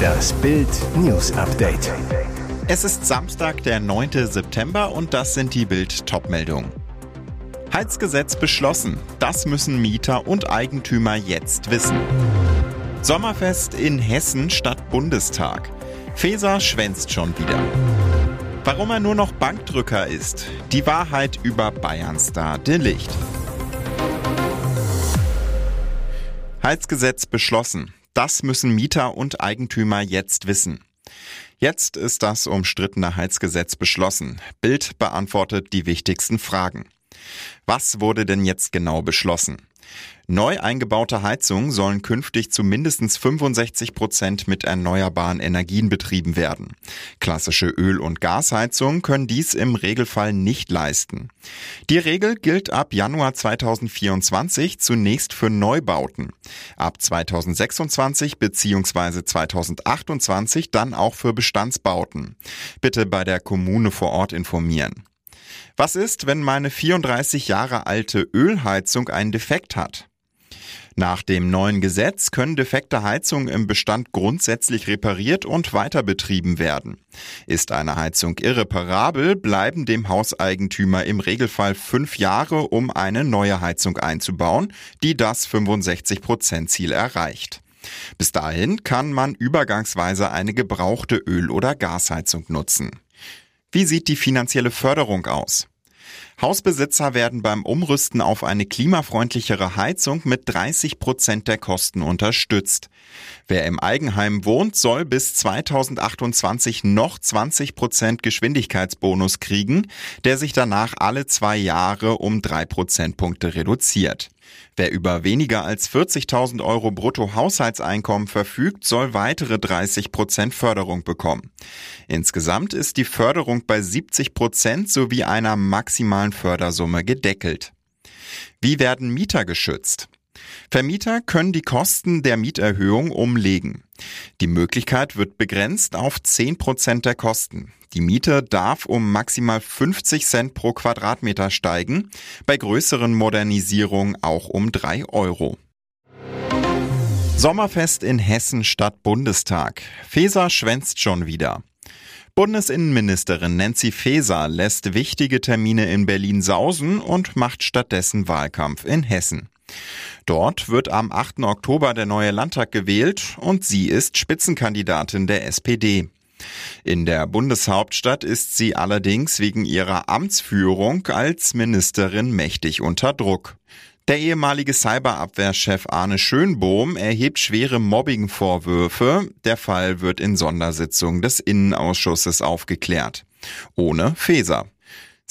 Das Bild News Update. Es ist Samstag, der 9. September und das sind die Bild Topmeldungen. Heizgesetz beschlossen. Das müssen Mieter und Eigentümer jetzt wissen. Sommerfest in Hessen statt Bundestag. Feser schwänzt schon wieder. Warum er nur noch Bankdrücker ist. Die Wahrheit über Bayernstar De Licht. Heizgesetz beschlossen. Das müssen Mieter und Eigentümer jetzt wissen. Jetzt ist das umstrittene Heizgesetz beschlossen. Bild beantwortet die wichtigsten Fragen. Was wurde denn jetzt genau beschlossen? Neu eingebaute Heizungen sollen künftig zu mindestens 65 Prozent mit erneuerbaren Energien betrieben werden. Klassische Öl- und Gasheizungen können dies im Regelfall nicht leisten. Die Regel gilt ab Januar 2024 zunächst für Neubauten. Ab 2026 bzw. 2028 dann auch für Bestandsbauten. Bitte bei der Kommune vor Ort informieren. Was ist, wenn meine 34 Jahre alte Ölheizung einen Defekt hat? Nach dem neuen Gesetz können defekte Heizungen im Bestand grundsätzlich repariert und weiter betrieben werden. Ist eine Heizung irreparabel, bleiben dem Hauseigentümer im Regelfall fünf Jahre, um eine neue Heizung einzubauen, die das 65%-Ziel erreicht. Bis dahin kann man übergangsweise eine gebrauchte Öl- oder Gasheizung nutzen. Wie sieht die finanzielle Förderung aus? Hausbesitzer werden beim Umrüsten auf eine klimafreundlichere Heizung mit 30 Prozent der Kosten unterstützt. Wer im Eigenheim wohnt, soll bis 2028 noch 20 Prozent Geschwindigkeitsbonus kriegen, der sich danach alle zwei Jahre um drei Prozentpunkte reduziert. Wer über weniger als 40.000 Euro brutto Haushaltseinkommen verfügt, soll weitere 30 Prozent Förderung bekommen. Insgesamt ist die Förderung bei 70 Prozent sowie einer maximalen Fördersumme gedeckelt. Wie werden Mieter geschützt? Vermieter können die Kosten der Mieterhöhung umlegen. Die Möglichkeit wird begrenzt auf 10 Prozent der Kosten. Die Miete darf um maximal 50 Cent pro Quadratmeter steigen, bei größeren Modernisierungen auch um 3 Euro. Sommerfest in Hessen statt Bundestag. Feser schwänzt schon wieder. Bundesinnenministerin Nancy Faeser lässt wichtige Termine in Berlin sausen und macht stattdessen Wahlkampf in Hessen. Dort wird am 8. Oktober der neue Landtag gewählt und sie ist Spitzenkandidatin der SPD. In der Bundeshauptstadt ist sie allerdings wegen ihrer Amtsführung als Ministerin mächtig unter Druck. Der ehemalige Cyberabwehrchef Arne Schönbohm erhebt schwere Mobbingvorwürfe. Der Fall wird in Sondersitzung des Innenausschusses aufgeklärt. Ohne Feser.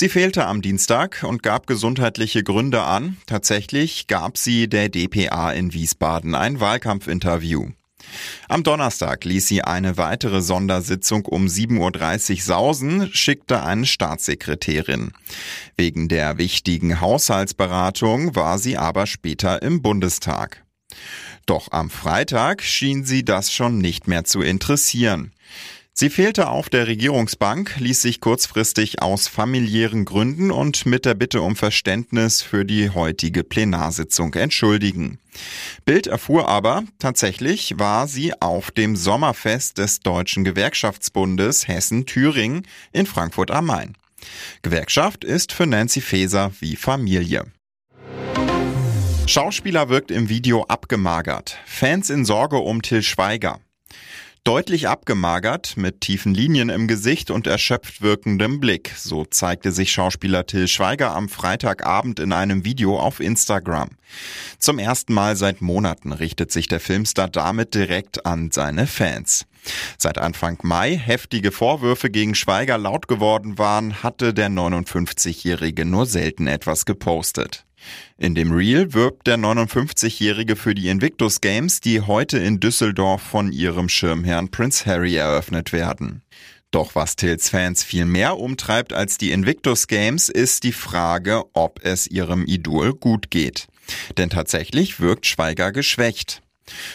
Sie fehlte am Dienstag und gab gesundheitliche Gründe an. Tatsächlich gab sie der DPA in Wiesbaden ein Wahlkampfinterview. Am Donnerstag ließ sie eine weitere Sondersitzung um 7.30 Uhr sausen, schickte eine Staatssekretärin. Wegen der wichtigen Haushaltsberatung war sie aber später im Bundestag. Doch am Freitag schien sie das schon nicht mehr zu interessieren. Sie fehlte auf der Regierungsbank, ließ sich kurzfristig aus familiären Gründen und mit der Bitte um Verständnis für die heutige Plenarsitzung entschuldigen. Bild erfuhr aber, tatsächlich war sie auf dem Sommerfest des Deutschen Gewerkschaftsbundes Hessen-Thüringen in Frankfurt am Main. Gewerkschaft ist für Nancy Faeser wie Familie. Schauspieler wirkt im Video abgemagert. Fans in Sorge um Till Schweiger. Deutlich abgemagert, mit tiefen Linien im Gesicht und erschöpft wirkendem Blick. So zeigte sich Schauspieler Till Schweiger am Freitagabend in einem Video auf Instagram. Zum ersten Mal seit Monaten richtet sich der Filmstar damit direkt an seine Fans. Seit Anfang Mai heftige Vorwürfe gegen Schweiger laut geworden waren, hatte der 59-Jährige nur selten etwas gepostet. In dem Reel wirbt der 59-Jährige für die Invictus Games, die heute in Düsseldorf von ihrem Schirmherrn Prince Harry eröffnet werden. Doch was Tills Fans viel mehr umtreibt als die Invictus Games, ist die Frage, ob es ihrem Idol gut geht. Denn tatsächlich wirkt Schweiger geschwächt.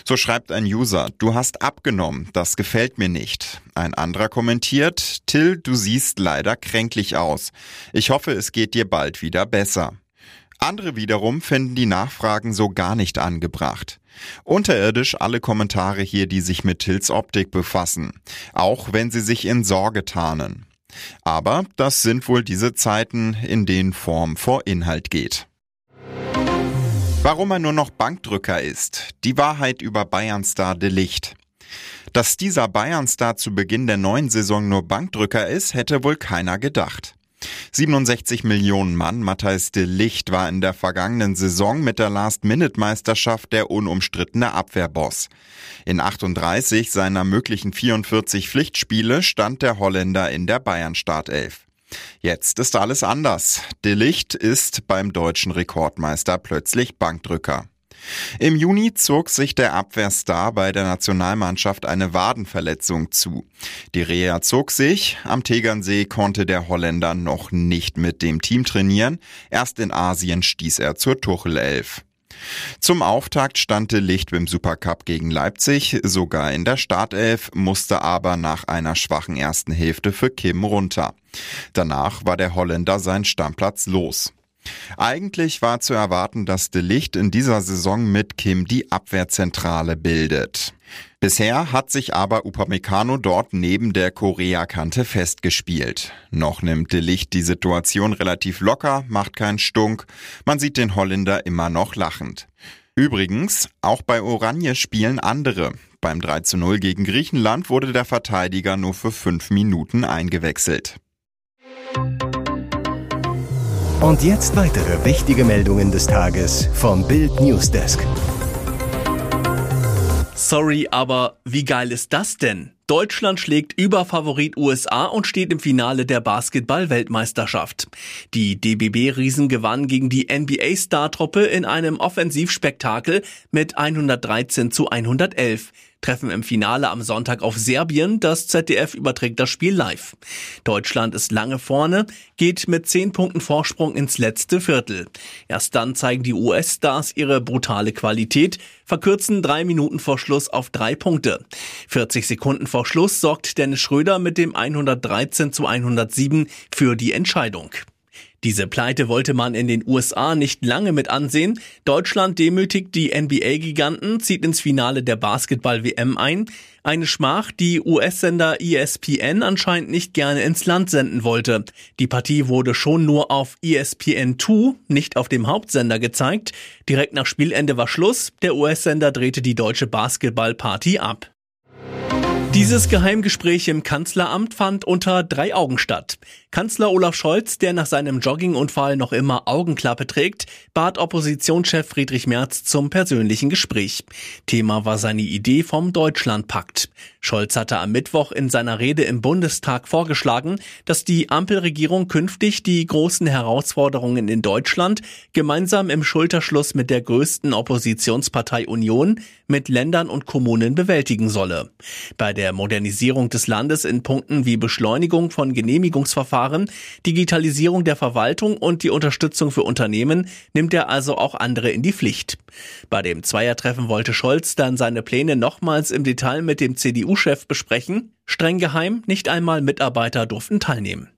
So schreibt ein User, du hast abgenommen, das gefällt mir nicht. Ein anderer kommentiert, Till, du siehst leider kränklich aus. Ich hoffe, es geht dir bald wieder besser. Andere wiederum finden die Nachfragen so gar nicht angebracht. Unterirdisch alle Kommentare hier, die sich mit Tills Optik befassen, auch wenn sie sich in Sorge tarnen. Aber das sind wohl diese Zeiten, in denen Form vor Inhalt geht. Warum er nur noch Bankdrücker ist, die Wahrheit über Bayernstar de Licht. Dass dieser Bayernstar zu Beginn der neuen Saison nur Bankdrücker ist, hätte wohl keiner gedacht. 67 Millionen Mann Matthijs de Licht war in der vergangenen Saison mit der Last-Minute-Meisterschaft der unumstrittene Abwehrboss. In 38 seiner möglichen 44 Pflichtspiele stand der Holländer in der Bayern-Startelf. Jetzt ist alles anders. De Licht ist beim deutschen Rekordmeister plötzlich Bankdrücker. Im Juni zog sich der Abwehrstar bei der Nationalmannschaft eine Wadenverletzung zu. Die Reha zog sich, am Tegernsee konnte der Holländer noch nicht mit dem Team trainieren, erst in Asien stieß er zur Tuchel-Elf. Zum Auftakt stand de Licht beim Supercup gegen Leipzig, sogar in der Startelf, musste aber nach einer schwachen ersten Hälfte für Kim runter. Danach war der Holländer sein Stammplatz los. Eigentlich war zu erwarten, dass De Licht in dieser Saison mit Kim die Abwehrzentrale bildet. Bisher hat sich aber Upamecano dort neben der Korea-Kante festgespielt. Noch nimmt De Licht die Situation relativ locker, macht keinen Stunk. Man sieht den Holländer immer noch lachend. Übrigens, auch bei Oranje spielen andere. Beim 3 zu 0 gegen Griechenland wurde der Verteidiger nur für fünf Minuten eingewechselt. Und jetzt weitere wichtige Meldungen des Tages vom Bild Newsdesk. Sorry, aber wie geil ist das denn? Deutschland schlägt über Favorit USA und steht im Finale der Basketball-Weltmeisterschaft. Die DBB-Riesen gewannen gegen die NBA-Star-Truppe in einem Offensivspektakel mit 113 zu 111 treffen im Finale am Sonntag auf Serbien. Das ZDF überträgt das Spiel live. Deutschland ist lange vorne, geht mit 10 Punkten Vorsprung ins letzte Viertel. Erst dann zeigen die US-Stars ihre brutale Qualität, verkürzen drei Minuten vor Schluss auf drei Punkte. 40 Sekunden vor Schluss sorgt Dennis Schröder mit dem 113 zu 107 für die Entscheidung. Diese Pleite wollte man in den USA nicht lange mit ansehen. Deutschland demütigt die NBA-Giganten, zieht ins Finale der Basketball-WM ein. Eine Schmach, die US-Sender ESPN anscheinend nicht gerne ins Land senden wollte. Die Partie wurde schon nur auf ESPN 2, nicht auf dem Hauptsender gezeigt. Direkt nach Spielende war Schluss. Der US-Sender drehte die deutsche Basketball-Party ab. Dieses Geheimgespräch im Kanzleramt fand unter drei Augen statt. Kanzler Olaf Scholz, der nach seinem Joggingunfall noch immer Augenklappe trägt, bat Oppositionschef Friedrich Merz zum persönlichen Gespräch. Thema war seine Idee vom Deutschlandpakt. Scholz hatte am Mittwoch in seiner Rede im Bundestag vorgeschlagen, dass die Ampelregierung künftig die großen Herausforderungen in Deutschland gemeinsam im Schulterschluss mit der größten Oppositionspartei Union mit Ländern und Kommunen bewältigen solle. Bei der Modernisierung des Landes in Punkten wie Beschleunigung von Genehmigungsverfahren Verfahren, Digitalisierung der Verwaltung und die Unterstützung für Unternehmen nimmt er also auch andere in die Pflicht. Bei dem Zweiertreffen wollte Scholz dann seine Pläne nochmals im Detail mit dem CDU-Chef besprechen. Streng geheim, nicht einmal Mitarbeiter durften teilnehmen.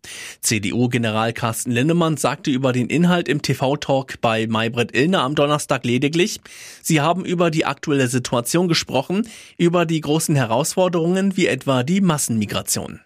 CDU-General Carsten Linnemann sagte über den Inhalt im TV-Talk bei Maybrit Illner am Donnerstag lediglich, sie haben über die aktuelle Situation gesprochen, über die großen Herausforderungen wie etwa die Massenmigration.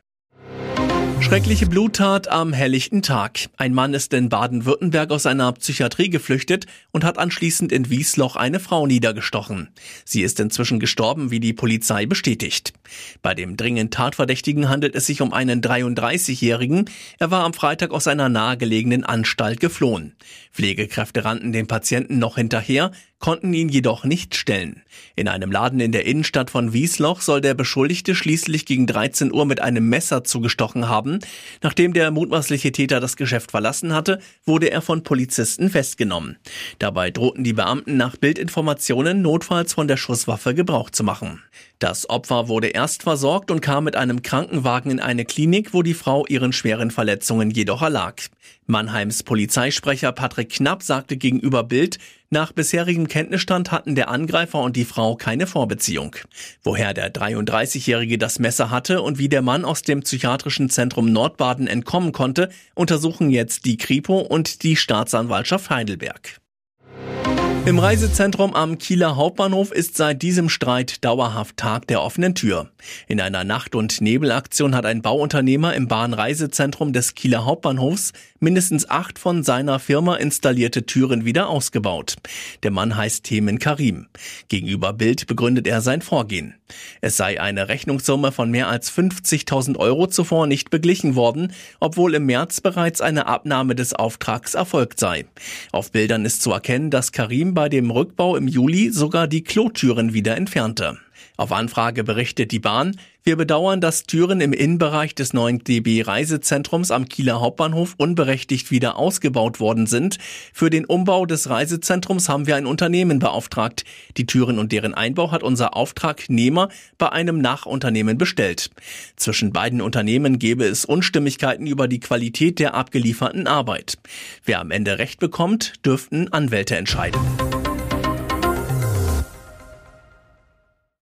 Schreckliche Bluttat am helllichten Tag. Ein Mann ist in Baden-Württemberg aus einer Psychiatrie geflüchtet und hat anschließend in Wiesloch eine Frau niedergestochen. Sie ist inzwischen gestorben, wie die Polizei bestätigt. Bei dem dringend Tatverdächtigen handelt es sich um einen 33-Jährigen. Er war am Freitag aus einer nahegelegenen Anstalt geflohen. Pflegekräfte rannten dem Patienten noch hinterher, konnten ihn jedoch nicht stellen. In einem Laden in der Innenstadt von Wiesloch soll der Beschuldigte schließlich gegen 13 Uhr mit einem Messer zugestochen haben. Nachdem der mutmaßliche Täter das Geschäft verlassen hatte, wurde er von Polizisten festgenommen. Dabei drohten die Beamten nach Bildinformationen notfalls von der Schusswaffe Gebrauch zu machen. Das Opfer wurde erst versorgt und kam mit einem Krankenwagen in eine Klinik, wo die Frau ihren schweren Verletzungen jedoch erlag. Mannheims Polizeisprecher Patrick Knapp sagte gegenüber Bild, nach bisherigem Kenntnisstand hatten der Angreifer und die Frau keine Vorbeziehung. Woher der 33-Jährige das Messer hatte und wie der Mann aus dem psychiatrischen Zentrum Nordbaden entkommen konnte, untersuchen jetzt die Kripo und die Staatsanwaltschaft Heidelberg. Im Reisezentrum am Kieler Hauptbahnhof ist seit diesem Streit dauerhaft Tag der offenen Tür. In einer Nacht- und Nebelaktion hat ein Bauunternehmer im Bahnreisezentrum des Kieler Hauptbahnhofs mindestens acht von seiner Firma installierte Türen wieder ausgebaut. Der Mann heißt Themen Karim. Gegenüber Bild begründet er sein Vorgehen. Es sei eine Rechnungssumme von mehr als 50.000 Euro zuvor nicht beglichen worden, obwohl im März bereits eine Abnahme des Auftrags erfolgt sei. Auf Bildern ist zu erkennen, dass Karim bei dem Rückbau im Juli sogar die Klotüren wieder entfernte. Auf Anfrage berichtet die Bahn, wir bedauern, dass Türen im Innenbereich des neuen DB Reisezentrums am Kieler Hauptbahnhof unberechtigt wieder ausgebaut worden sind. Für den Umbau des Reisezentrums haben wir ein Unternehmen beauftragt. Die Türen und deren Einbau hat unser Auftragnehmer bei einem Nachunternehmen bestellt. Zwischen beiden Unternehmen gäbe es Unstimmigkeiten über die Qualität der abgelieferten Arbeit. Wer am Ende Recht bekommt, dürften Anwälte entscheiden.